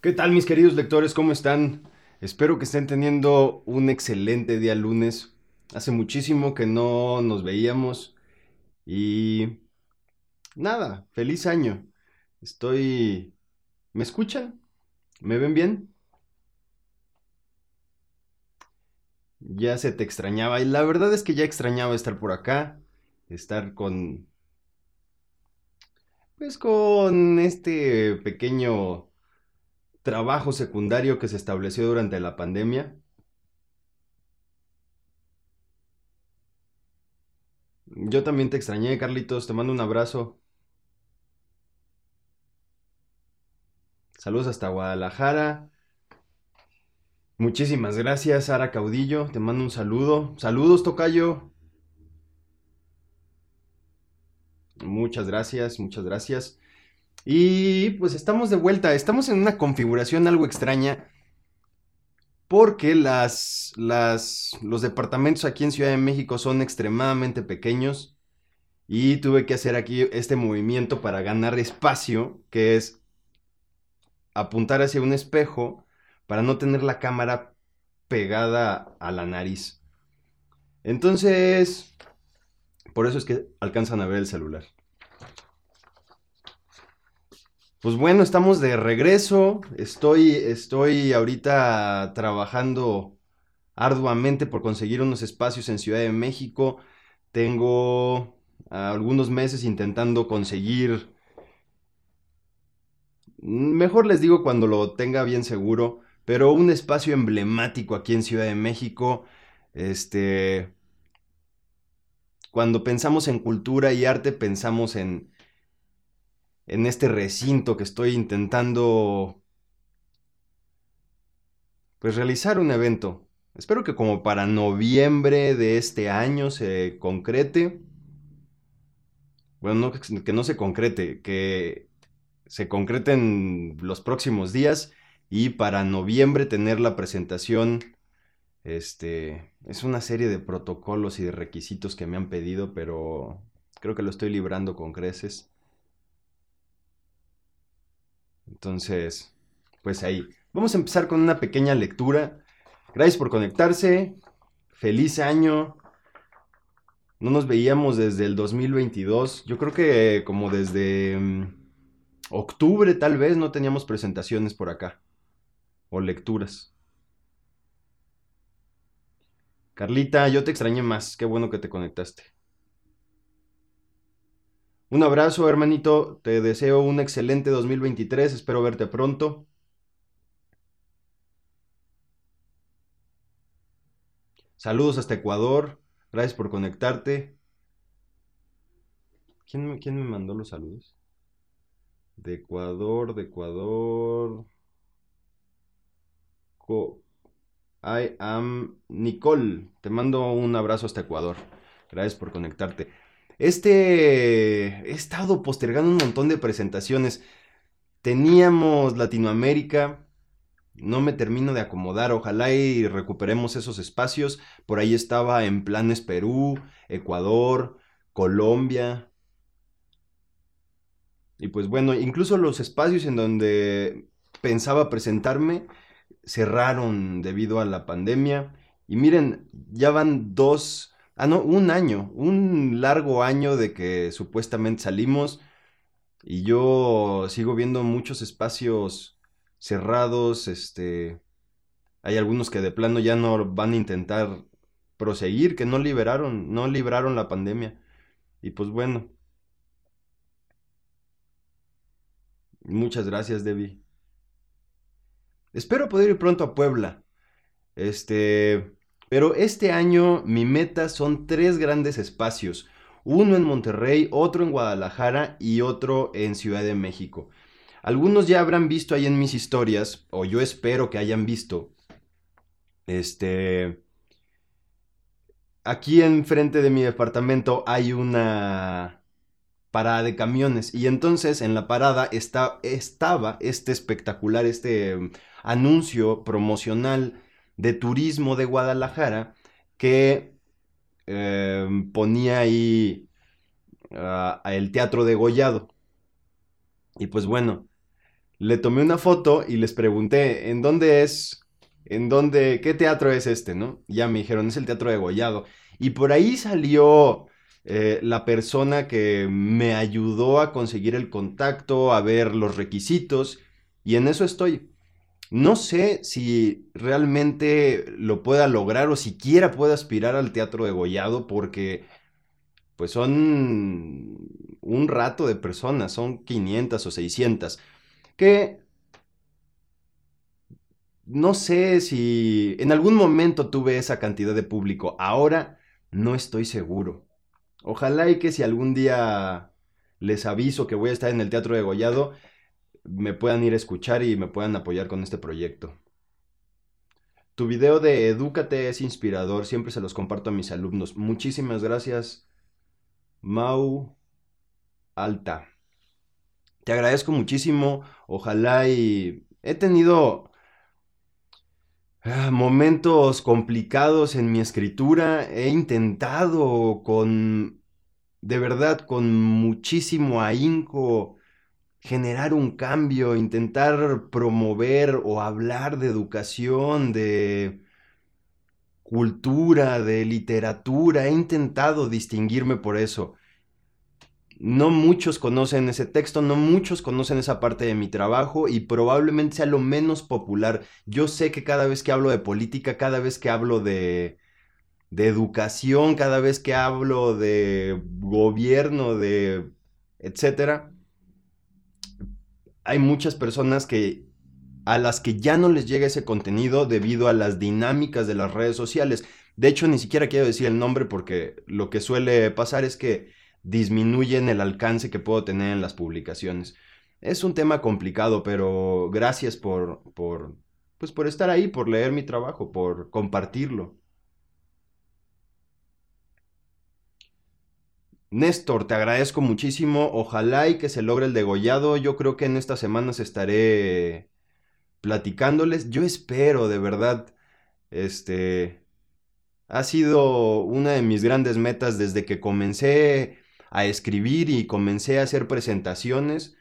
¿Qué tal mis queridos lectores? ¿Cómo están? Espero que estén teniendo un excelente día lunes. Hace muchísimo que no nos veíamos y nada, feliz año. Estoy... ¿Me escuchan? ¿Me ven bien? Ya se te extrañaba y la verdad es que ya extrañaba estar por acá, estar con... Pues con este pequeño trabajo secundario que se estableció durante la pandemia. Yo también te extrañé, Carlitos, te mando un abrazo. Saludos hasta Guadalajara. Muchísimas gracias, Sara Caudillo. Te mando un saludo. Saludos, Tocayo. Muchas gracias, muchas gracias. Y pues estamos de vuelta, estamos en una configuración algo extraña porque las, las, los departamentos aquí en Ciudad de México son extremadamente pequeños y tuve que hacer aquí este movimiento para ganar espacio, que es apuntar hacia un espejo para no tener la cámara pegada a la nariz. Entonces, por eso es que alcanzan a ver el celular. Pues bueno, estamos de regreso. Estoy, estoy ahorita trabajando arduamente por conseguir unos espacios en Ciudad de México. Tengo algunos meses intentando conseguir... Mejor les digo cuando lo tenga bien seguro, pero un espacio emblemático aquí en Ciudad de México. Este... Cuando pensamos en cultura y arte, pensamos en, en este recinto que estoy intentando pues realizar un evento. Espero que como para noviembre de este año se concrete. Bueno, no, que no se concrete, que se concrete en los próximos días y para noviembre tener la presentación. Este es una serie de protocolos y de requisitos que me han pedido, pero creo que lo estoy librando con creces. Entonces, pues ahí. Vamos a empezar con una pequeña lectura. Gracias por conectarse. Feliz año. No nos veíamos desde el 2022. Yo creo que como desde mm, octubre tal vez no teníamos presentaciones por acá. O lecturas. Carlita, yo te extrañé más. Qué bueno que te conectaste. Un abrazo, hermanito. Te deseo un excelente 2023. Espero verte pronto. Saludos hasta Ecuador. Gracias por conectarte. ¿Quién, quién me mandó los saludos? De Ecuador, de Ecuador. I am Nicole. Te mando un abrazo hasta Ecuador. Gracias por conectarte. Este, he estado postergando un montón de presentaciones. Teníamos Latinoamérica, no me termino de acomodar, ojalá y recuperemos esos espacios. Por ahí estaba en planes Perú, Ecuador, Colombia. Y pues bueno, incluso los espacios en donde pensaba presentarme cerraron debido a la pandemia. Y miren, ya van dos Ah, no, un año, un largo año de que supuestamente salimos y yo sigo viendo muchos espacios cerrados, este, hay algunos que de plano ya no van a intentar proseguir, que no liberaron, no libraron la pandemia. Y pues bueno. Muchas gracias, Debbie. Espero poder ir pronto a Puebla. Este, pero este año mi meta son tres grandes espacios. Uno en Monterrey, otro en Guadalajara y otro en Ciudad de México. Algunos ya habrán visto ahí en mis historias, o yo espero que hayan visto. Este. Aquí enfrente de mi departamento hay una parada de camiones. Y entonces en la parada está, estaba este espectacular, este mm, anuncio promocional de turismo de Guadalajara que em, ponía ahí el teatro de Gollado. Y pues bueno, le tomé una foto y les pregunté, ¿en dónde es? ¿En dónde? ¿Qué teatro es este, no? ya me dijeron, es el Teatro de Gollado. Y por ahí salió eh, la persona que me ayudó a conseguir el contacto, a ver los requisitos, y en eso estoy. No sé si realmente lo pueda lograr o siquiera pueda aspirar al teatro de Gollado porque pues son un rato de personas, son 500 o 600, que no sé si en algún momento tuve esa cantidad de público, ahora no estoy seguro. Ojalá y que si algún día les aviso que voy a estar en el Teatro de Gollado, me puedan ir a escuchar y me puedan apoyar con este proyecto. Tu video de Edúcate es inspirador, siempre se los comparto a mis alumnos. Muchísimas gracias, Mau Alta. Te agradezco muchísimo, ojalá y he tenido ah, momentos complicados en mi escritura, he intentado con, de verdad, con muchísimo ahínco generar un cambio, intentar promover o hablar de educación, de cultura, de literatura. He intentado distinguirme por eso. No muchos conocen ese texto, no muchos conocen esa parte de mi trabajo y probablemente sea lo menos popular. Yo sé que cada vez que hablo de política, cada vez que hablo de, educación, cada vez que hablo de gobierno, de etcétera, hay muchas personas que a las que ya no les llega ese contenido debido a las dinámicas de las redes sociales. De hecho, ni siquiera quiero decir el nombre porque lo que suele pasar es que disminuyen el alcance que puedo tener en las publicaciones. Es un tema complicado, pero gracias por, por, pues por estar ahí, por leer mi trabajo, por compartirlo. Néstor, te agradezco muchísimo. Ojalá y que se logre el degollado. Yo creo que en estas semanas estaré platicándoles. Yo espero, de verdad. Este ha sido una de mis grandes metas desde que comencé a escribir y comencé a hacer presentaciones.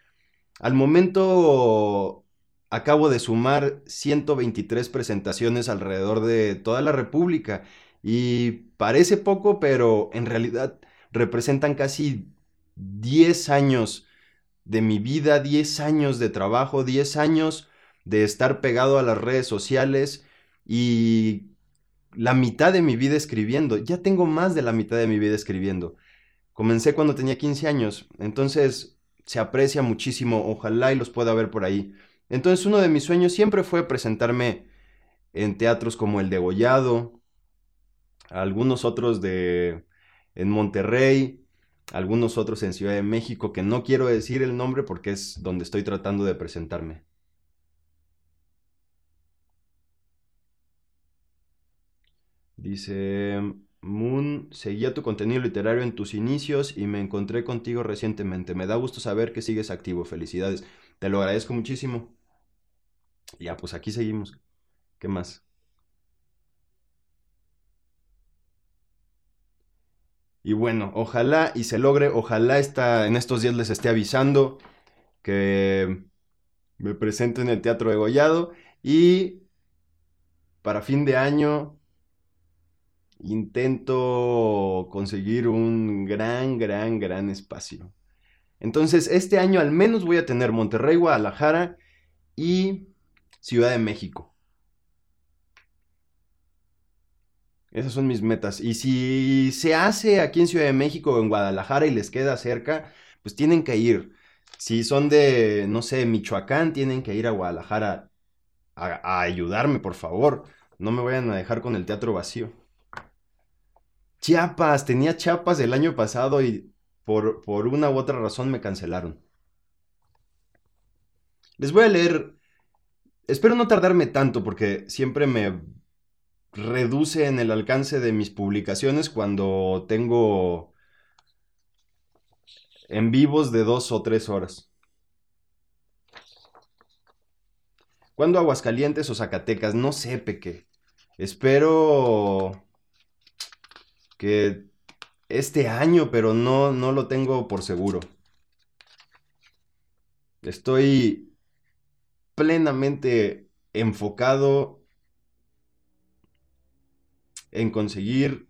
Al momento acabo de sumar 123 presentaciones alrededor de toda la República y parece poco, pero en realidad representan casi 10 años de mi vida, 10 años de trabajo, 10 años de estar pegado a las redes sociales y la mitad de mi vida escribiendo. Ya tengo más de la mitad de mi vida escribiendo. Comencé cuando tenía 15 años, entonces se aprecia muchísimo, ojalá y los pueda ver por ahí. Entonces uno de mis sueños siempre fue presentarme en teatros como el de Gollado, algunos otros de en Monterrey, algunos otros en Ciudad de México, que no quiero decir el nombre porque es donde estoy tratando de presentarme. Dice Moon, seguía tu contenido literario en tus inicios y me encontré contigo recientemente. Me da gusto saber que sigues activo. Felicidades. Te lo agradezco muchísimo. Ya, pues aquí seguimos. ¿Qué más? Y bueno, ojalá y se logre, ojalá está, en estos días les esté avisando que me presente en el Teatro de Gollado y para fin de año intento conseguir un gran, gran, gran espacio. Entonces, este año al menos voy a tener Monterrey, Guadalajara y Ciudad de México. Esas son mis metas. Y si se hace aquí en Ciudad de México o en Guadalajara y les queda cerca, pues tienen que ir. Si son de, no sé, Michoacán, tienen que ir a Guadalajara a, ayudarme, por favor. No me vayan a dejar con el teatro vacío. Chiapas, tenía Chiapas el año pasado y por, por una u otra razón me cancelaron. Les voy a leer, espero no tardarme tanto porque siempre me reduce en el alcance de mis publicaciones cuando tengo en vivos de dos o tres horas. ¿Cuándo Aguascalientes o Zacatecas? No sé, Peque. Espero que este año, pero no, no lo tengo por seguro. Estoy plenamente enfocado en conseguir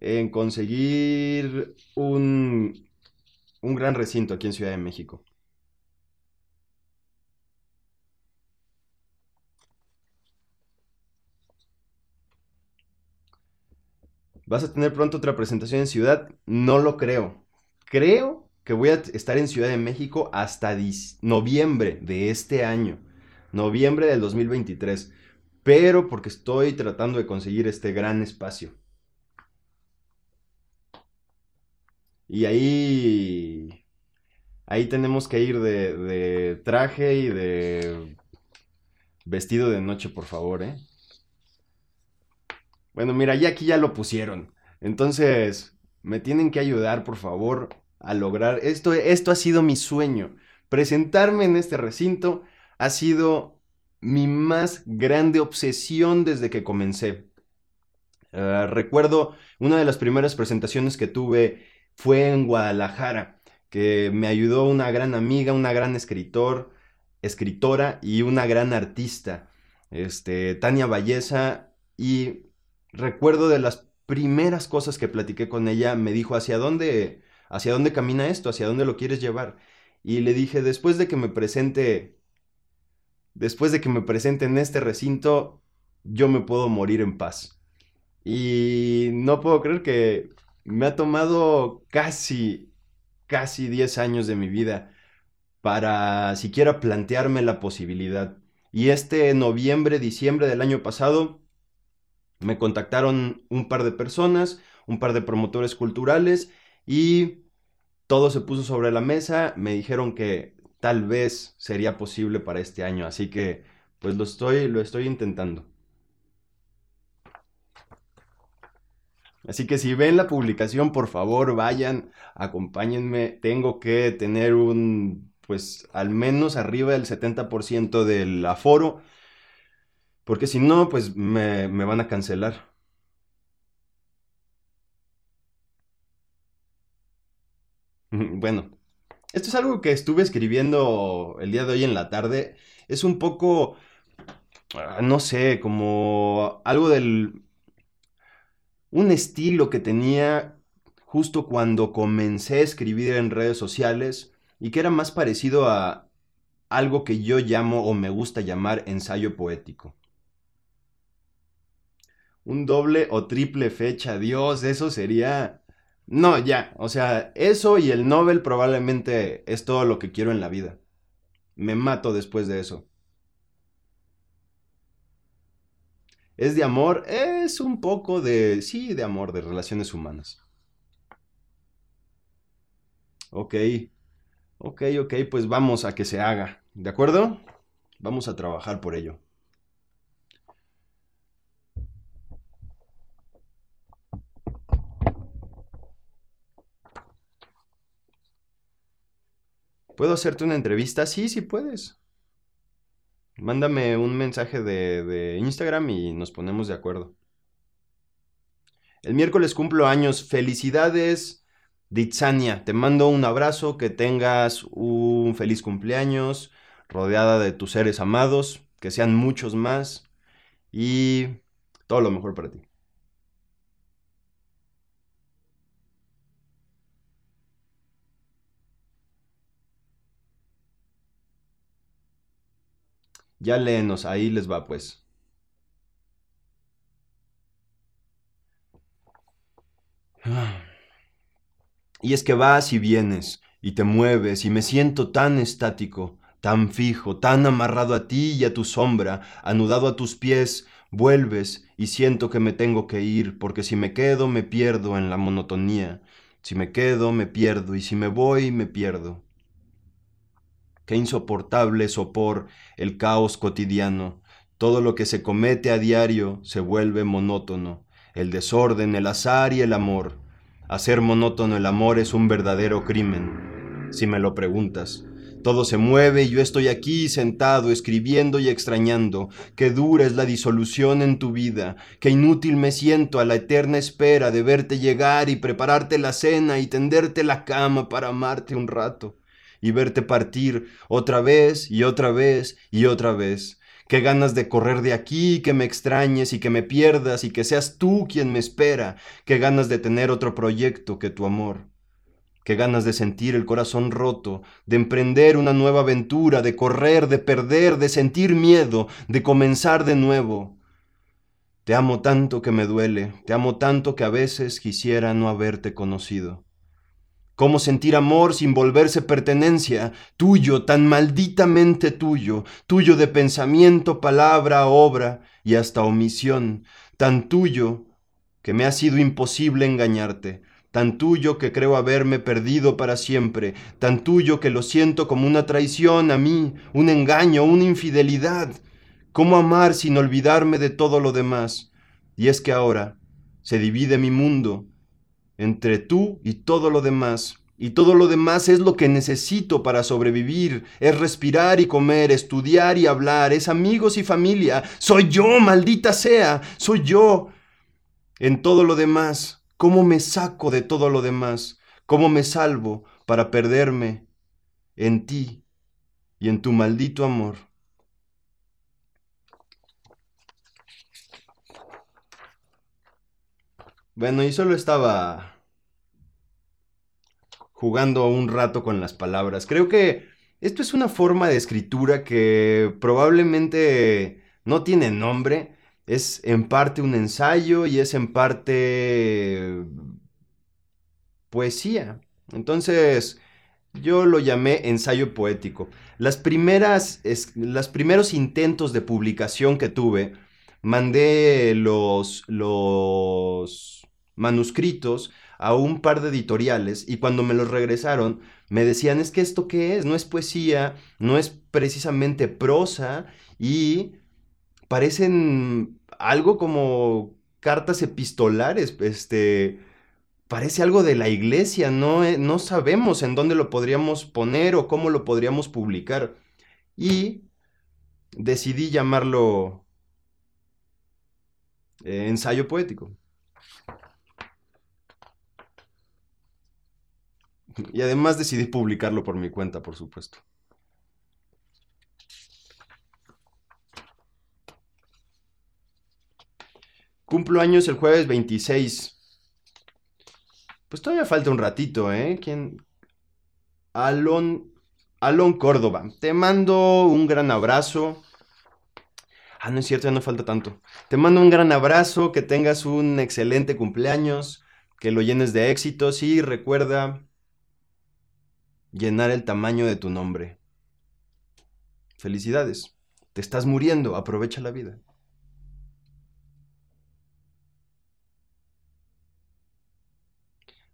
en conseguir un, un gran recinto aquí en Ciudad de México. ¿Vas a tener pronto otra presentación en Ciudad? No lo creo. Creo que voy a estar en Ciudad de México hasta noviembre de este año. Noviembre del 2023. Pero porque estoy tratando de conseguir este gran espacio. Y ahí. Ahí tenemos que ir de, traje y de vestido de noche, por favor, ¿eh? Bueno, mira, ya aquí ya lo pusieron. Entonces, me tienen que ayudar, por favor, a lograr esto. Esto ha sido mi sueño. Presentarme en este recinto ha sido mi más grande obsesión desde que comencé. Ah, recuerdo una de las primeras presentaciones que tuve fue en Guadalajara, que me ayudó una gran amiga, una gran escritor, escritora y una gran artista, este, Tania Valleza, y recuerdo de las primeras cosas que platiqué con ella, me dijo, ¿hacia dónde, hacia dónde camina esto? ¿Hacia dónde lo quieres llevar? Y le dije, después de que me presente, después de que me presente en este recinto, yo me puedo morir en paz. Y no puedo creer que me ha tomado casi, casi 10 años de mi vida para siquiera plantearme la posibilidad. Y este noviembre, diciembre del año pasado, me contactaron un par de personas, un par de promotores culturales y todo se puso sobre la mesa. Me dijeron que tal vez sería posible para este año, así que pues lo estoy, lo estoy intentando. Así que si ven la publicación, por favor, vayan, acompáñenme. Tengo que tener un, pues, al menos arriba del 70% del aforo porque si no, pues me, van a cancelar. Bueno, esto es algo que estuve escribiendo el día de hoy en la tarde. Es un poco, ah, no sé, como algo del... Un estilo que tenía justo cuando comencé a escribir en redes sociales y que era más parecido a algo que yo llamo o me gusta llamar ensayo poético un doble o triple fecha. Dios, eso sería... No, ya, o sea, eso y el Nobel probablemente es todo lo que quiero en la vida. Me mato después de eso. ¿Es de amor? Es un poco de... Sí, de amor, de relaciones humanas. Ok. Ok, ok, pues vamos a que se haga. ¿De acuerdo? Vamos a trabajar por ello. ¿Puedo hacerte una entrevista? Sí, sí puedes. Mándame un mensaje de, Instagram y nos ponemos de acuerdo. El miércoles cumplo años. Felicidades, Ditsania. Te mando un abrazo, que tengas un feliz cumpleaños, rodeada de tus seres amados, que sean muchos más y todo lo mejor para ti. Ya léenos, ahí les va pues. Y es que vas y vienes, y te mueves, y me siento tan estático, tan fijo, tan amarrado a ti y a tu sombra, anudado a tus pies, vuelves y siento que me tengo que ir, porque si me quedo me pierdo en la monotonía, si me quedo me pierdo, y si me voy me pierdo. Qué insoportable sopor el caos cotidiano. Todo lo que se comete a diario se vuelve monótono. El desorden, el azar y el amor. Hacer monótono el amor es un verdadero crimen. si me lo preguntas. Todo se mueve y yo estoy aquí sentado, escribiendo y extrañando. Qué dura es la disolución en tu vida, qué inútil me siento a la eterna espera de verte llegar y prepararte la cena y tenderte la cama para amarte un rato y verte partir otra vez y otra vez y otra vez. Qué ganas de correr de aquí, que me extrañes y que me pierdas y que seas tú quien me espera. Qué ganas de tener otro proyecto que tu amor. Qué ganas de sentir el corazón roto, de emprender una nueva aventura, de correr, de perder, de sentir miedo, de comenzar de nuevo. Te amo tanto que me duele, te amo tanto que a veces quisiera no haberte conocido. ¿Cómo sentir amor sin volverse pertenencia? Tuyo, tan malditamente tuyo, tuyo de pensamiento, palabra, obra y hasta omisión, tan tuyo que me ha sido imposible engañarte, tan tuyo que creo haberme perdido para siempre, tan tuyo que lo siento como una traición a mí, un engaño, una infidelidad. ¿Cómo amar sin olvidarme de todo lo demás? Y es que ahora se divide mi mundo entre tú y todo lo demás. Y todo lo demás es lo que necesito para sobrevivir. Es respirar y comer, estudiar y hablar, es amigos y familia. Soy yo, maldita sea, soy yo. En todo lo demás ¿Cómo me saco de todo lo demás? ¿Cómo me salvo para perderme en ti y en tu maldito amor? Bueno, y solo estaba jugando un rato con las palabras. Creo que esto es una forma de escritura que probablemente no tiene nombre, es en parte un ensayo y es en parte poesía. Entonces, yo lo llamé ensayo poético. Las primeras, los primeros intentos de publicación que tuve, mandé los, los manuscritos a un par de editoriales y cuando me los regresaron me decían es que esto qué es, no es poesía, no es precisamente prosa y parecen algo como cartas epistolares, este, parece algo de la iglesia, no, eh, no sabemos en dónde lo podríamos poner o cómo lo podríamos publicar. Y decidí llamarlo eh, ensayo poético. Y además decidí publicarlo por mi cuenta, por supuesto. Cumplo años el jueves 26. Pues todavía falta un ratito, ¿eh? ¿Quién? Alon, Alon Córdoba. Te mando un gran abrazo. Ah, no es cierto, ya no falta tanto. Te mando un gran abrazo, que tengas un excelente cumpleaños, que lo llenes de éxitos y recuerda llenar el tamaño de tu nombre. Felicidades. Te estás muriendo, aprovecha la vida.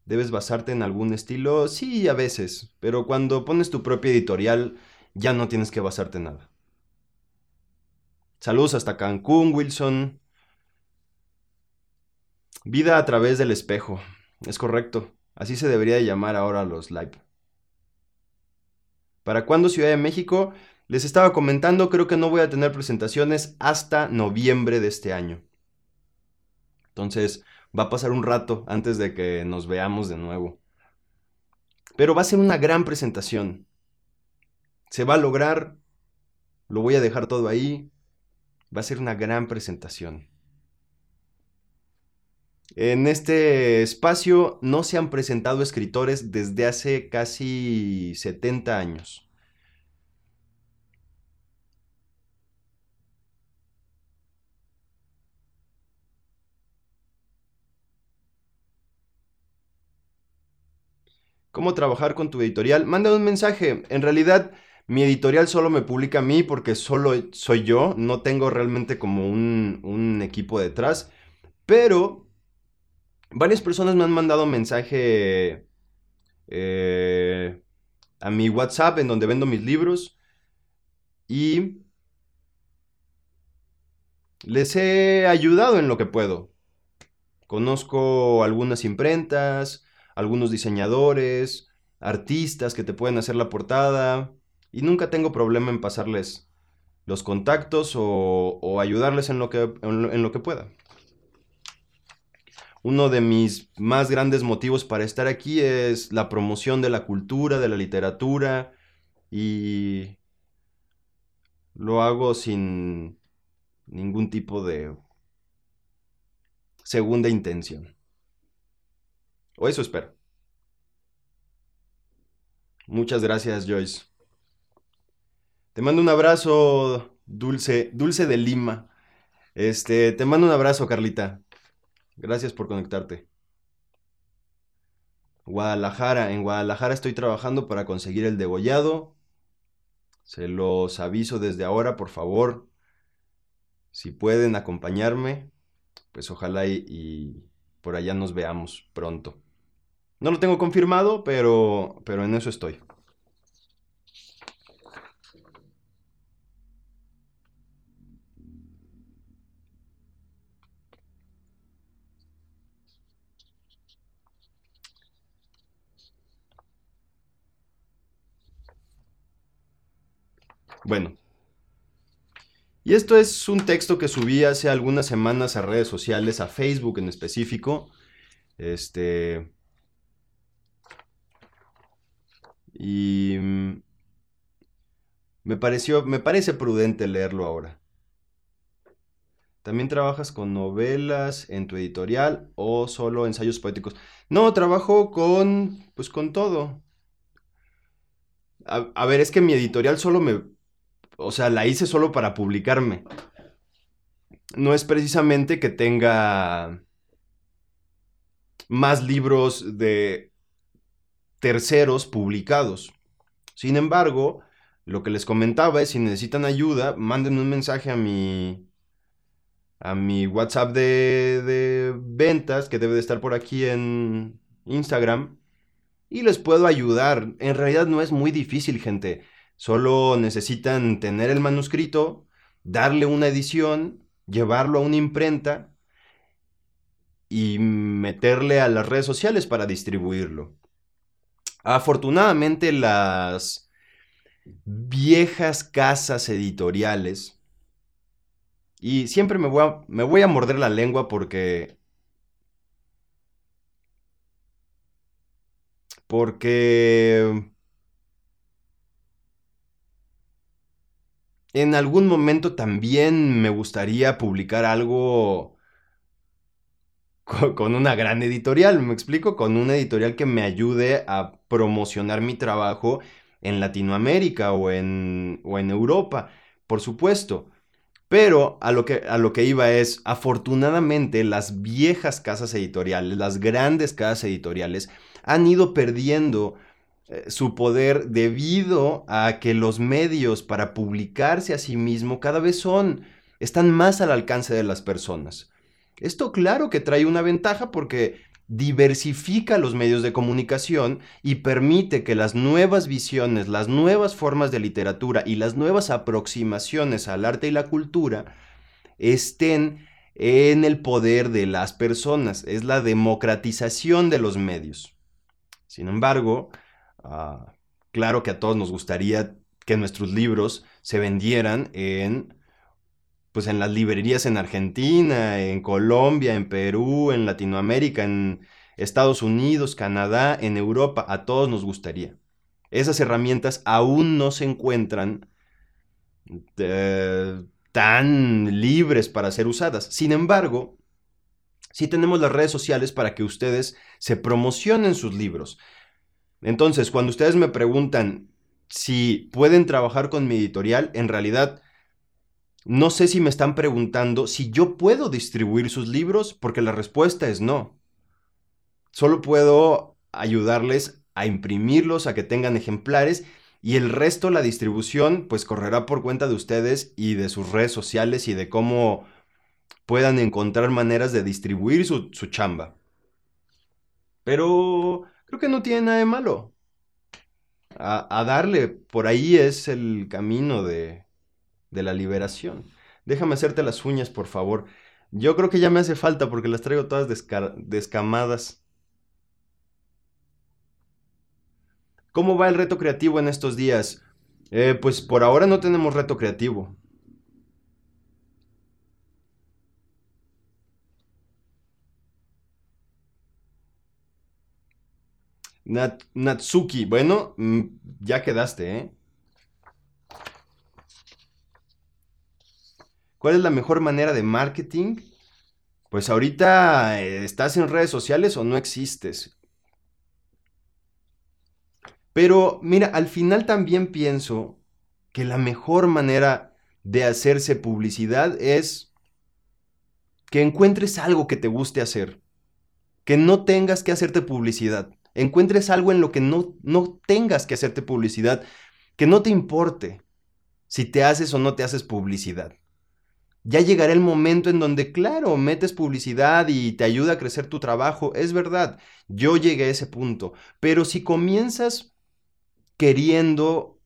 ¿Debes basarte en algún estilo? Sí, a veces, pero cuando pones tu propia editorial ya no tienes que basarte en nada. Saludos hasta Cancún, Wilson. Vida a través del espejo. Es correcto. Así se debería llamar ahora los live. ¿Para cuándo Ciudad de México? Les estaba comentando, creo que no voy a tener presentaciones hasta noviembre de este año. Entonces, va a pasar un rato antes de que nos veamos de nuevo. Pero va a ser una gran presentación. Se va a lograr. Lo voy a dejar todo ahí. Va a ser una gran presentación. En este espacio no se han presentado escritores desde hace casi 70 años. cómo trabajar con tu editorial, manda un mensaje. En realidad, mi editorial solo me publica a mí porque solo soy yo, no tengo realmente como un, equipo detrás, pero varias personas me han mandado mensaje eh, a mi WhatsApp en donde vendo mis libros y les he ayudado en lo que puedo. Conozco algunas imprentas, algunos diseñadores, artistas que te pueden hacer la portada y nunca tengo problema en pasarles los contactos o, ayudarles en lo, que, en lo que pueda. Uno de mis más grandes motivos para estar aquí es la promoción de la cultura, de la literatura y lo hago sin ningún tipo de segunda intención. O eso espero. Muchas gracias, Joyce. Te mando un abrazo, Dulce, Dulce de Lima. Este, te mando un abrazo, Carlita. Gracias por conectarte. Guadalajara, en Guadalajara estoy trabajando para conseguir el degollado. Se los aviso desde ahora, por favor. Si pueden acompañarme, pues ojalá y, por allá nos veamos pronto. No lo tengo confirmado, pero, pero en eso estoy. Bueno, y esto es un texto que subí hace algunas semanas a redes sociales, a Facebook en específico. Este. Y. Me pareció. Me parece prudente leerlo ahora. ¿También trabajas con novelas en tu editorial o solo ensayos poéticos? No, trabajo con. Pues con todo. a ver, es que mi editorial solo me o sea, la hice solo para publicarme. No es precisamente que tenga más libros de terceros publicados. Sin embargo, lo que les comentaba es si necesitan ayuda, manden un mensaje a mi a mi WhatsApp de, de ventas que debe de estar por aquí en Instagram y les puedo ayudar. En realidad no es muy difícil, gente. Solo necesitan tener el manuscrito, darle una edición, llevarlo a una imprenta y meterle a las redes sociales para distribuirlo. Afortunadamente las viejas casas editoriales, y siempre me voy a, me voy a morder la lengua porque porque en algún momento también me gustaría publicar algo con una gran editorial, me explico, con una editorial que me ayude a promocionar mi trabajo en Latinoamérica o en, o en Europa, por supuesto. Pero a lo, que, a lo que iba es, afortunadamente las viejas casas editoriales, las grandes casas editoriales, han ido perdiendo eh, su poder debido a que los medios para publicarse a sí mismo cada vez son, están más al alcance de las personas. Esto claro que trae una ventaja porque diversifica los medios de comunicación y permite que las nuevas visiones, las nuevas formas de literatura y las nuevas aproximaciones al arte y la cultura estén en el poder de las personas. Es la democratización de los medios. Sin embargo, Ah, claro que a todos nos gustaría que nuestros libros se vendieran en pues en las librerías en Argentina, en Colombia, en Perú, en Latinoamérica, en Estados Unidos, Canadá, en Europa, a todos nos gustaría. Esas herramientas aún no se encuentran eh, tan libres para ser usadas. Sin embargo, sí tenemos las redes sociales para que ustedes se promocionen sus libros. Entonces, cuando ustedes me preguntan si pueden trabajar con mi editorial, en realidad no sé si me están preguntando si yo puedo distribuir sus libros, porque la respuesta es no. Solo puedo ayudarles a imprimirlos, a que tengan ejemplares y el resto, la distribución, pues correrá por cuenta de ustedes y de sus redes sociales y de cómo puedan encontrar maneras de distribuir su, chamba. Pero creo que no tiene nada de malo. A, darle, por ahí es el camino de, de la liberación. Déjame hacerte las uñas, por favor. Yo creo que ya me hace falta porque las traigo todas descamadas. ¿Cómo va el reto creativo en estos días? Eh, pues por ahora no tenemos reto creativo. Natsuki, bueno, mm, ya quedaste, ¿eh? ¿Cuál es la mejor manera de marketing? Pues ahorita eh, estás en redes sociales o no existes. Pero mira, al final también pienso que la mejor manera de hacerse publicidad es que encuentres algo que te guste hacer. Que no tengas que hacerte publicidad. Encuentres algo en lo que no, no tengas que hacerte publicidad. Que no te importe si te haces o no te haces publicidad. Ya llegará el momento en donde, claro, metes publicidad y te ayuda a crecer tu trabajo. Es verdad, yo llegué a ese punto. Pero si comienzas queriendo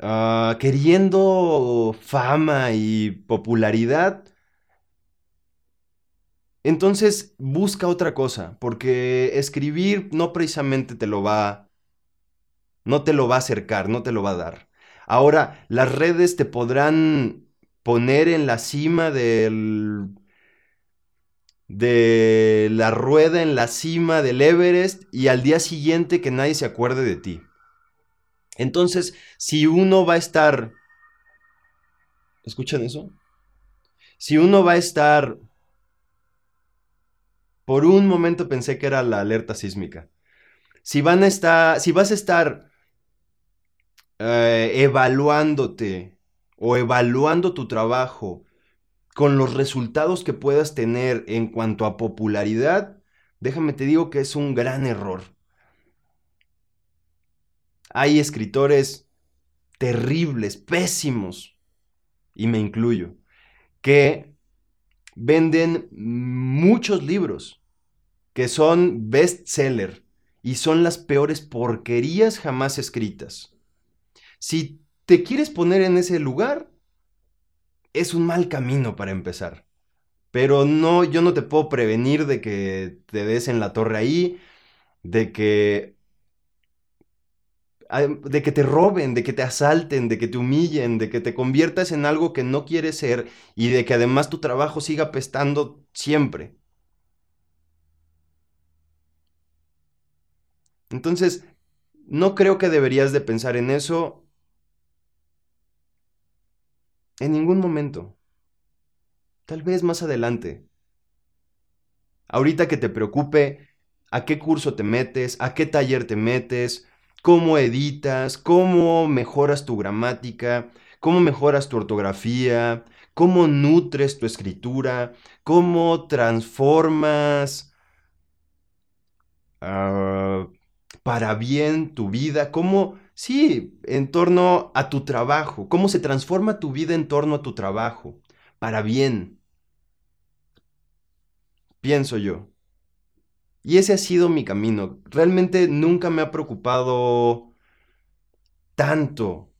uh, queriendo fama y popularidad, entonces busca otra cosa, porque escribir no precisamente te lo va, no te lo va a acercar, no te lo va a dar. Ahora, las redes te podrán poner en la cima del de la rueda en la cima del Everest y al día siguiente que nadie se acuerde de ti. Entonces, si uno va a estar... ¿Escuchan eso? Si uno va a estar... Por un momento pensé que era la alerta sísmica. Si van a estar... Si vas a estar eh, evaluándote o evaluando tu trabajo con los resultados que puedas tener en cuanto a popularidad, déjame te digo que es un gran error. Hay escritores terribles, pésimos, y me incluyo, que venden muchos libros que son bestseller y son las peores porquerías jamás escritas. Si te quieres poner en ese lugar, es un mal camino para empezar. Pero no, yo no te puedo prevenir de que te des en la torre ahí, de que de que te roben, de que te asalten, de que te humillen, de que te conviertas en algo que no quieres ser y de que además tu trabajo siga pestando siempre. Entonces, no creo que deberías de pensar en eso en ningún momento. Tal vez más adelante. Ahorita que te preocupe a qué curso te metes, a qué taller te metes, cómo editas, cómo mejoras tu gramática, cómo mejoras tu ortografía, cómo nutres tu escritura, cómo transformas ah, para bien tu vida, cómo Sí, en torno a tu trabajo, cómo se transforma tu vida en torno a tu trabajo, para bien, pienso yo. Y ese ha sido mi camino. Realmente nunca me ha preocupado tanto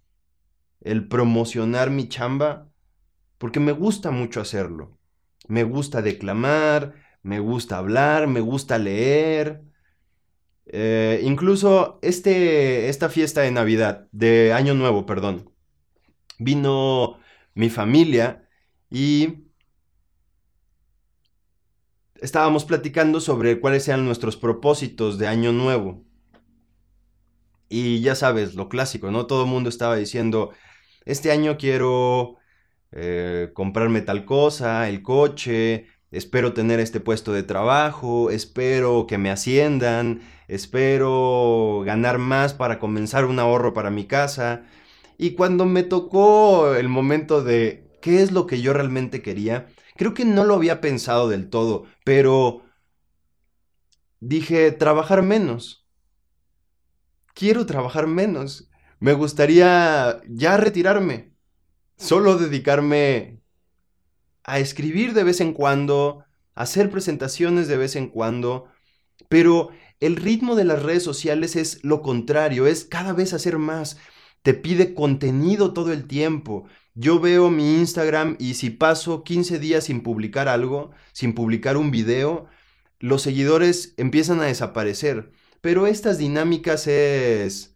el promocionar mi chamba, porque me gusta mucho hacerlo. Me gusta declamar, me gusta hablar, me gusta leer. Eh, incluso este, esta fiesta de Navidad, de Año Nuevo, perdón, vino mi familia y estábamos platicando sobre cuáles eran nuestros propósitos de Año Nuevo. Y ya sabes, lo clásico, ¿no? Todo el mundo estaba diciendo, este año quiero eh, comprarme tal cosa, el coche, espero tener este puesto de trabajo, espero que me asciendan, espero ganar más para comenzar un ahorro para mi casa. Y cuando me tocó el momento de qué es lo que yo realmente quería, creo que no lo había pensado del todo, pero dije, trabajar menos. Quiero trabajar menos. Me gustaría ya retirarme. Solo dedicarme a escribir de vez en cuando, a hacer presentaciones de vez en cuando, pero el ritmo de las redes sociales es lo contrario, es cada vez hacer más. Te pide contenido todo el tiempo. Yo veo mi Instagram y si paso 15 días sin publicar algo, sin publicar un video, los seguidores empiezan a desaparecer. pero estas dinámicas es...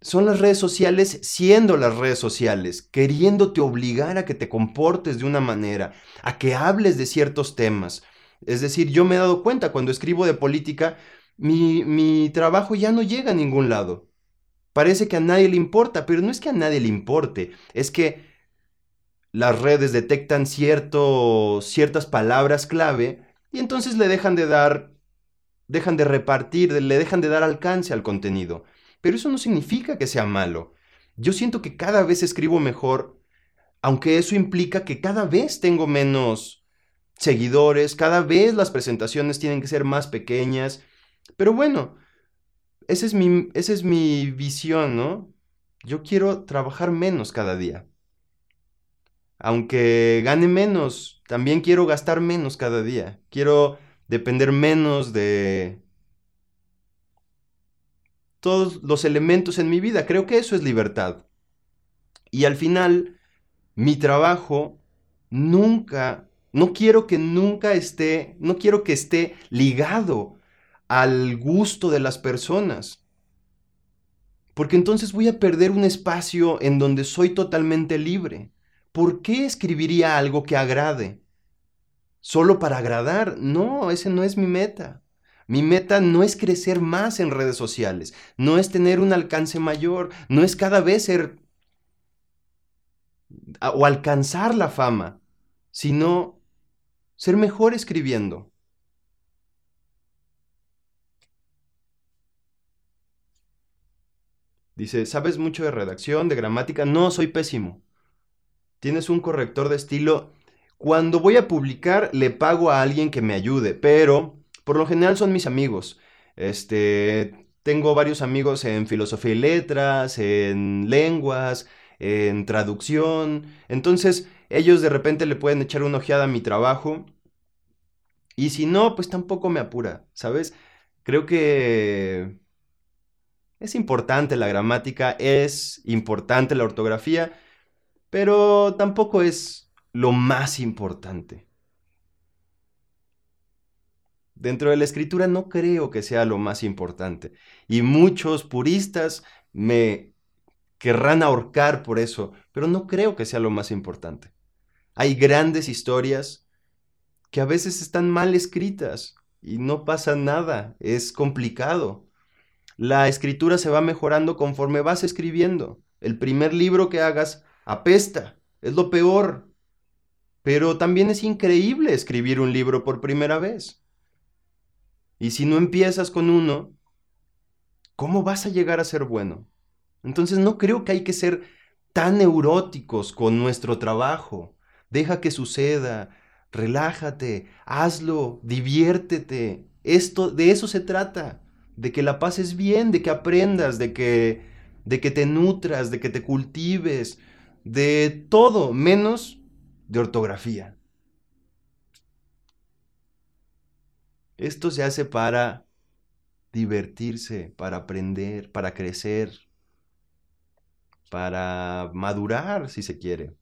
Son las redes sociales siendo las redes sociales, queriéndote obligar a que te comportes de una manera, a que hables de ciertos temas. Es decir, yo me he dado cuenta cuando escribo de política, mi, mi trabajo ya no llega a ningún lado. Parece que a nadie le importa, pero no es que a nadie le importe, es que las redes detectan cierto, ciertas palabras clave y entonces le dejan de dar, dejan de repartir, le dejan de dar alcance al contenido. Pero eso no significa que sea malo. Yo siento que cada vez escribo mejor, aunque eso implica que cada vez tengo menos seguidores, cada vez las presentaciones tienen que ser más pequeñas. Pero bueno, esa es mi, esa es mi visión, ¿no? Yo quiero trabajar menos cada día. Aunque gane menos, también quiero gastar menos cada día. Quiero depender menos de todos los elementos en mi vida. Creo que eso es libertad. Y al final, mi trabajo nunca, no quiero que nunca esté, no quiero que esté ligado al gusto de las personas. Porque entonces voy a perder un espacio en donde soy totalmente libre. ¿por qué escribiría algo que agrade? ¿Solo para agradar? No, ese no es mi meta. Mi meta no es crecer más en redes sociales, no es tener un alcance mayor, no es cada vez ser o alcanzar la fama, sino ser mejor escribiendo. Dice, ¿sabes mucho de redacción, de gramática? No, soy pésimo tienes un corrector de estilo. Cuando voy a publicar, le pago a alguien que me ayude, pero por lo general son mis amigos. Este, tengo varios amigos en filosofía y letras, en lenguas, en traducción. Entonces, ellos de repente le pueden echar una ojeada a mi trabajo. Y si no, pues tampoco me apura, ¿sabes? Creo que es importante la gramática, es importante la ortografía, pero tampoco es lo más importante. Dentro de la escritura no creo que sea lo más importante. Y muchos puristas me querrán ahorcar por eso, pero no creo que sea lo más importante. Hay grandes historias que a veces están mal escritas y no pasa nada, es complicado. La escritura se va mejorando conforme vas escribiendo. El primer libro que hagas apesta, es lo peor. Pero también es increíble escribir un libro por primera vez. Y si no empiezas con uno, ¿cómo vas a llegar a ser bueno? Entonces no creo que hay que ser tan neuróticos con nuestro trabajo. Deja que suceda, relájate, hazlo, diviértete. Esto de eso se trata, de que la pases bien, de que aprendas, de que de que te nutras, de que te cultives, de todo menos de ortografía. Esto se hace para divertirse, para aprender, para crecer, para madurar, si se quiere,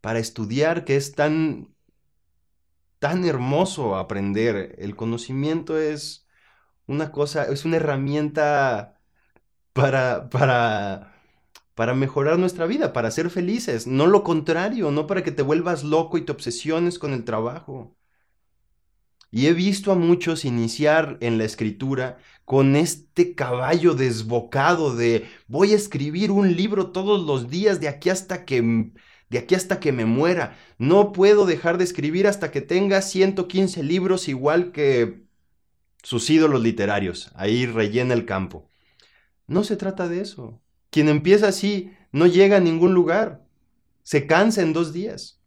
para estudiar, que es tan, tan hermoso aprender. El conocimiento es una cosa, es una herramienta para, para para mejorar nuestra vida, para ser felices, no lo contrario, no para que te vuelvas loco y te obsesiones con el trabajo. Y he visto a muchos iniciar en la escritura con este caballo desbocado de voy a escribir un libro todos los días de aquí hasta que de aquí hasta que me muera. No puedo dejar de escribir hasta que tenga 115 libros igual que sus ídolos literarios. Ahí rellena el campo. No se trata de eso. Quien empieza así no llega a ningún lugar. Se cansa en dos días.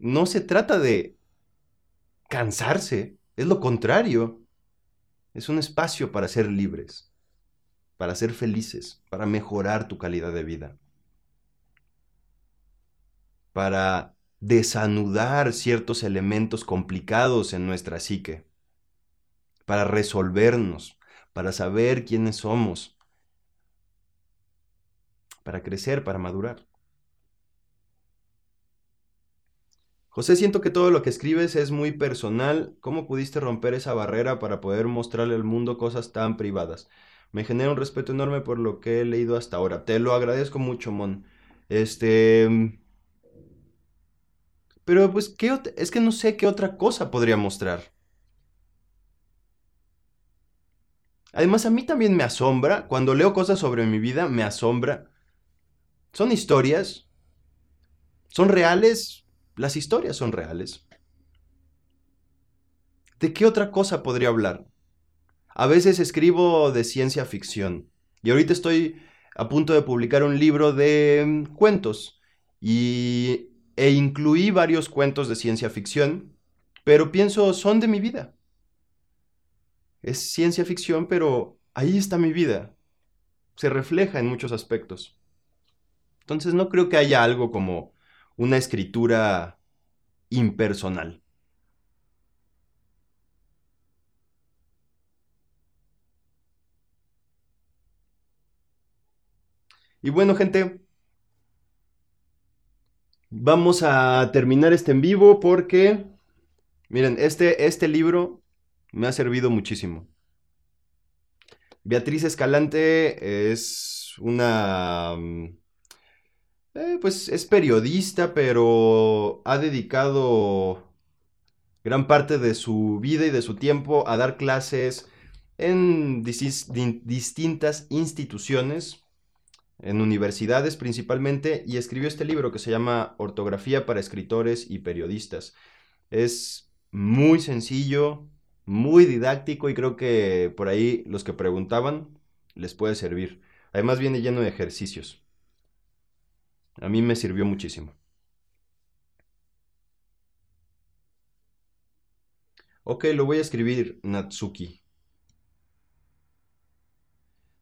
No se trata de cansarse, es lo contrario. Es un espacio para ser libres, para ser felices, para mejorar tu calidad de vida, para desanudar ciertos elementos complicados en nuestra psique, para resolvernos, para saber quiénes somos, para crecer, para madurar. José, siento que todo lo que escribes es muy personal. ¿Cómo pudiste romper esa barrera para poder mostrarle al mundo cosas tan privadas? Me genera un respeto enorme por lo que he leído hasta ahora. Te lo agradezco mucho, Mon. Este... Pero pues, ¿qué es que no sé qué otra cosa podría mostrar. Además, a mí también me asombra, cuando leo cosas sobre mi vida, me asombra. Son historias. Son reales. Las historias son reales. ¿De qué otra cosa podría hablar? A veces escribo de ciencia ficción. Y ahorita estoy a punto de publicar un libro de mm, cuentos. Y e incluí varios cuentos de ciencia ficción, pero pienso, son de mi vida. Es ciencia ficción, pero ahí está mi vida. Se refleja en muchos aspectos. Entonces no creo que haya algo como una escritura impersonal. Y bueno, gente, vamos a terminar este en vivo porque, miren, este, este libro me ha servido muchísimo. Beatriz Escalante es una... Eh, pues es periodista, pero ha dedicado gran parte de su vida y de su tiempo a dar clases en distintas instituciones en universidades principalmente, y escribió este libro que se llama Ortografía para escritores y periodistas. Es muy sencillo, muy didáctico y creo que por ahí los que preguntaban les puede servir. Además viene lleno de ejercicios. A mí me sirvió muchísimo. Ok, lo voy a escribir, Natsuki.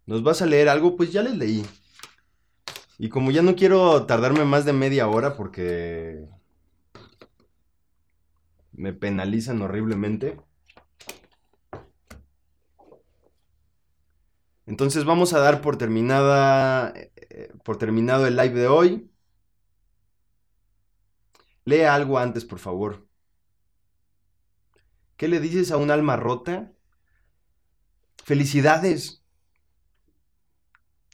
¿Nos vas a leer algo? Pues ya les leí. Y como ya no quiero tardarme más de media hora porque me penalizan horriblemente. Entonces vamos a dar por terminada eh, por terminado el live de hoy. Lea algo antes, por favor. ¿Qué le dices a un alma rota? Felicidades.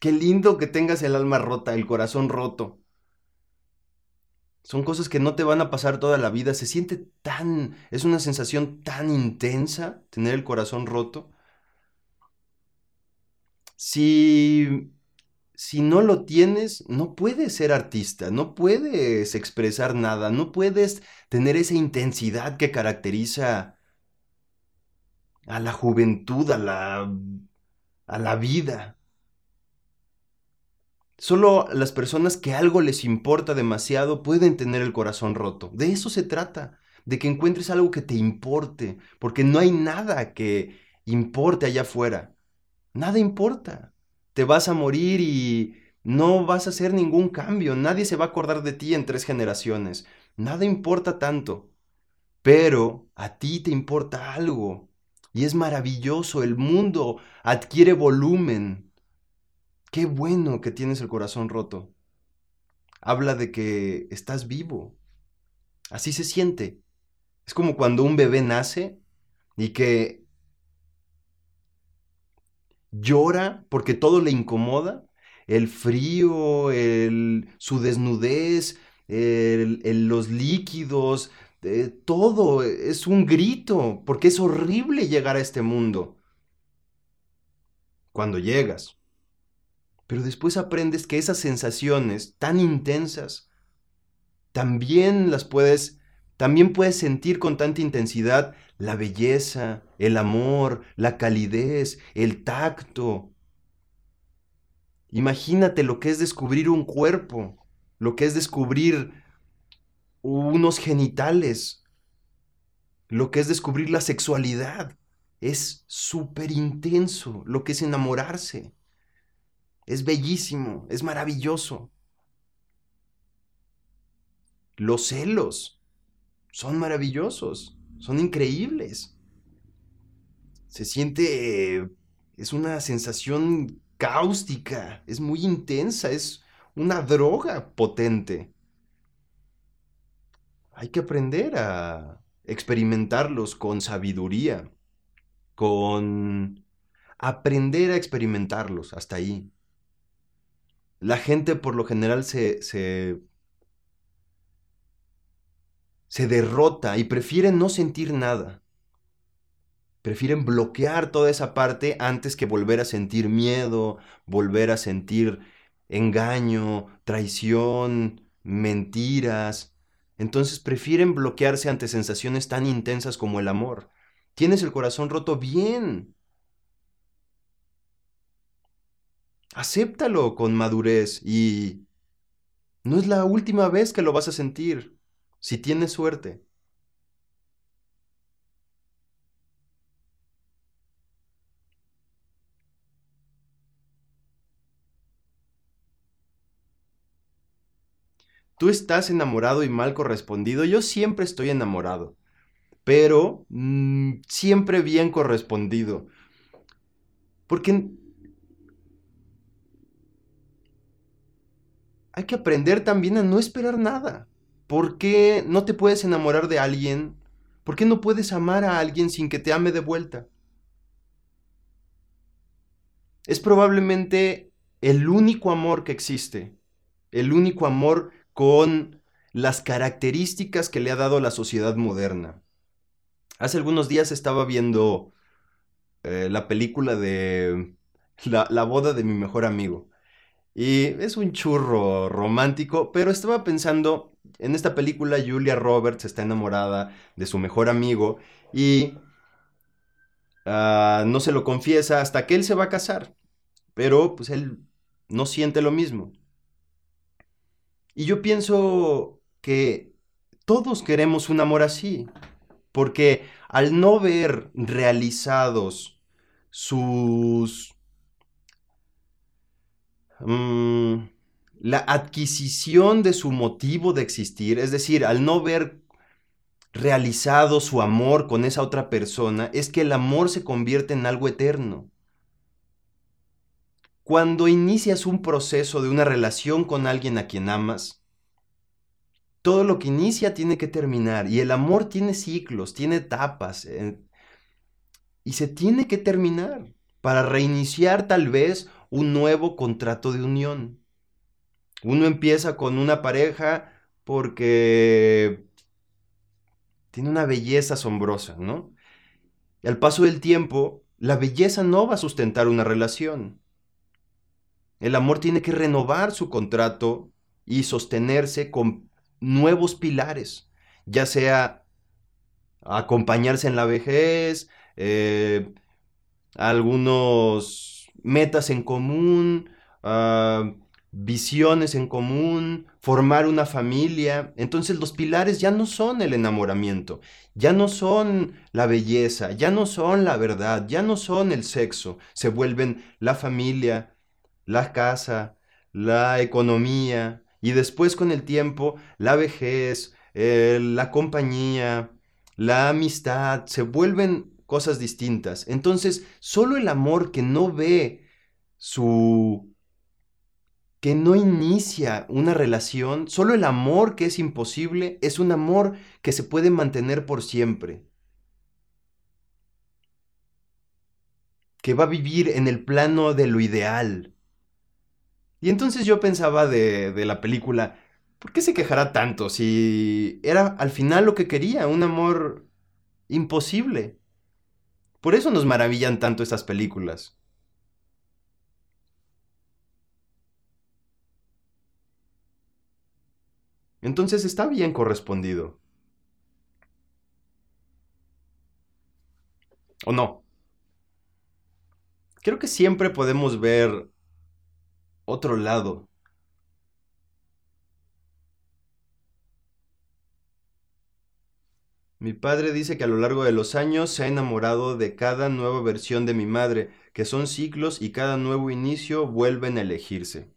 Qué lindo que tengas el alma rota, el corazón roto. Son cosas que no te van a pasar toda la vida. Se siente tan, es una sensación tan intensa tener el corazón roto. Si, si no lo tienes, no puedes ser artista, no puedes expresar nada, no puedes tener esa intensidad que caracteriza a la juventud, a la, a la vida. Solo las personas que algo les importa demasiado pueden tener el corazón roto. De eso se trata, de que encuentres algo que te importe, porque no hay nada que importe allá afuera. Nada importa. Te vas a morir y no vas a hacer ningún cambio. Nadie se va a acordar de ti en tres generaciones. Nada importa tanto. Pero a ti te importa algo. Y es maravilloso. El mundo adquiere volumen Qué bueno que tienes el corazón roto. Habla de que estás vivo. Así se siente. Es como cuando un bebé nace y que llora porque todo le incomoda. El frío, su desnudez, los líquidos, todo es un grito porque es horrible llegar a este mundo. Cuando llegas, pero después aprendes que esas sensaciones tan intensas también las puedes, también puedes sentir con tanta intensidad la belleza, el amor, la calidez, el tacto. Imagínate lo que es descubrir un cuerpo, lo que es descubrir unos genitales, lo que es descubrir la sexualidad. Es súper intenso lo que es enamorarse. Es bellísimo, es maravilloso. Los celos son maravillosos, son increíbles. Se siente, es una sensación cáustica, es muy intensa, es una droga potente. hay que aprender a experimentarlos con sabiduría, con aprender a experimentarlos hasta ahí. La gente por lo general se, se, se derrota y prefiere no sentir nada. Prefieren bloquear toda esa parte antes que volver a sentir miedo, volver a sentir engaño, traición, mentiras. Entonces prefieren bloquearse ante sensaciones tan intensas como el amor. Tienes el corazón roto bien. Acéptalo con madurez y no es la última vez que lo vas a sentir, si tienes suerte. Tú estás enamorado y mal correspondido. Yo siempre estoy enamorado, pero mm, siempre bien correspondido. Porque hay que aprender también a no esperar nada. ¿Por qué no te puedes enamorar de alguien? ¿Por qué no puedes amar a alguien sin que te ame de vuelta? Es probablemente el único amor que existe, el único amor con las características que le ha dado la sociedad moderna. Hace algunos días estaba viendo eh, la película de la, la boda de mi mejor amigo. Y es un churro romántico, pero estaba pensando, en esta película Julia Roberts está enamorada de su mejor amigo y ah, no se lo confiesa hasta que él se va a casar, pero pues él no siente lo mismo. Y yo pienso que todos queremos un amor así, porque al no ver realizados sus Mm, la adquisición de su motivo de existir, es decir, al no ver realizado su amor con esa otra persona, es que el amor se convierte en algo eterno. Cuando inicias un proceso de una relación con alguien a quien amas, todo lo que inicia tiene que terminar y el amor tiene ciclos, tiene etapas eh, y se tiene que terminar para reiniciar tal vez un nuevo contrato de unión. Uno empieza con una pareja porque tiene una belleza asombrosa, ¿no? Y al paso del tiempo, la belleza no va a sustentar una relación. El amor tiene que renovar su contrato y sostenerse con nuevos pilares, ya sea acompañarse en la vejez, eh, algunos metas en común, ah, visiones en común, formar una familia. Entonces los pilares ya no son el enamoramiento, ya no son la belleza, ya no son la verdad, ya no son el sexo, se vuelven la familia, la casa, la economía y después con el tiempo la vejez, eh, la compañía, la amistad, se vuelven cosas distintas. Entonces, solo el amor que no ve su... que no inicia una relación, solo el amor que es imposible es un amor que se puede mantener por siempre. que va a vivir en el plano de lo ideal. Y entonces yo pensaba de, de, la película, ¿por qué se quejará tanto si era al final lo que quería, un amor imposible? Por eso nos maravillan tanto estas películas. Entonces está bien correspondido. ¿O no? Creo que siempre podemos ver otro lado Mi padre dice que a lo largo de los años se ha enamorado de cada nueva versión de mi madre, que son ciclos y cada nuevo inicio vuelven a elegirse.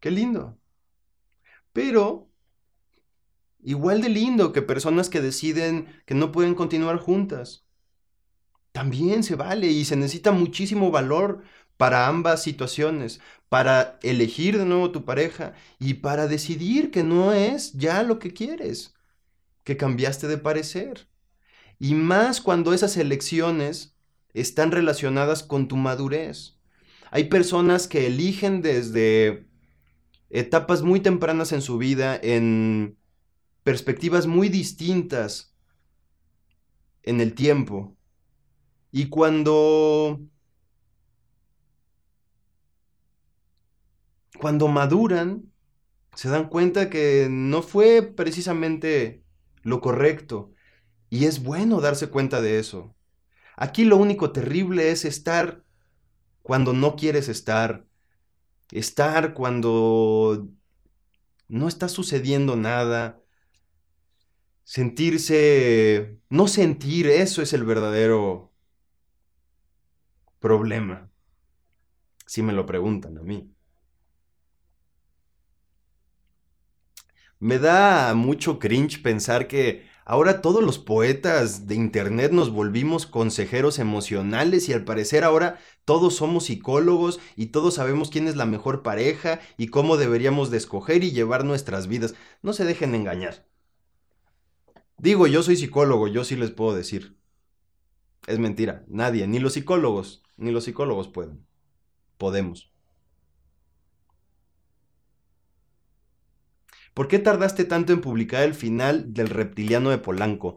Qué lindo. Pero, igual de lindo que personas que deciden que no pueden continuar juntas. También se vale y se necesita muchísimo valor para ambas situaciones, para elegir de nuevo tu pareja y para decidir que no es ya lo que quieres, que cambiaste de parecer. Y más cuando esas elecciones están relacionadas con tu madurez. Hay personas que eligen desde etapas muy tempranas en su vida, en perspectivas muy distintas en el tiempo. Y cuando cuando maduran, se dan cuenta que no fue precisamente lo correcto. Y es bueno darse cuenta de eso. Aquí lo único terrible es estar cuando no quieres estar. Estar cuando no está sucediendo nada. Sentirse... No sentir, eso es el verdadero problema. Si me lo preguntan a mí. Me da mucho cringe pensar que ahora todos los poetas de internet nos volvimos consejeros emocionales y al parecer ahora todos somos psicólogos y todos sabemos quién es la mejor pareja y cómo deberíamos de escoger y llevar nuestras vidas. No se dejen engañar. Digo, yo soy psicólogo, yo sí les puedo decir. Es mentira, nadie, ni los psicólogos, ni los psicólogos pueden. Podemos. ¿Por qué tardaste tanto en publicar el final del reptiliano de Polanco?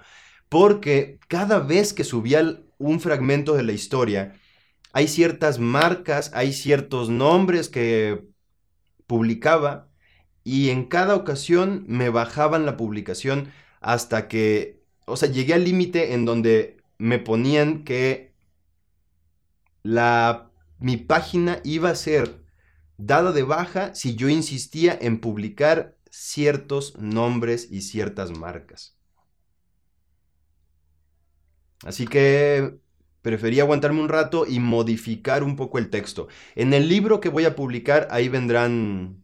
Porque cada vez que subía un fragmento de la historia, hay ciertas marcas, hay ciertos nombres que publicaba y en cada ocasión me bajaban la publicación hasta que, o sea, llegué al límite en donde me ponían que la, mi página iba a ser dada de baja si yo insistía en publicar ciertos nombres y ciertas marcas. Así que preferí aguantarme un rato y modificar un poco el texto. En el libro que voy a publicar, ahí vendrán...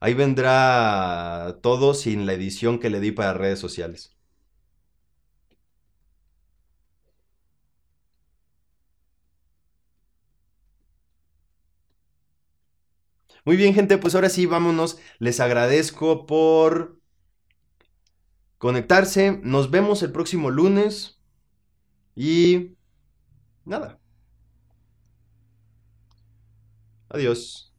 Ahí vendrá todo sin la edición que le di para redes sociales. Muy bien, gente, pues ahora sí, vámonos. Les agradezco por conectarse. Nos vemos el próximo lunes. Y nada. Adiós.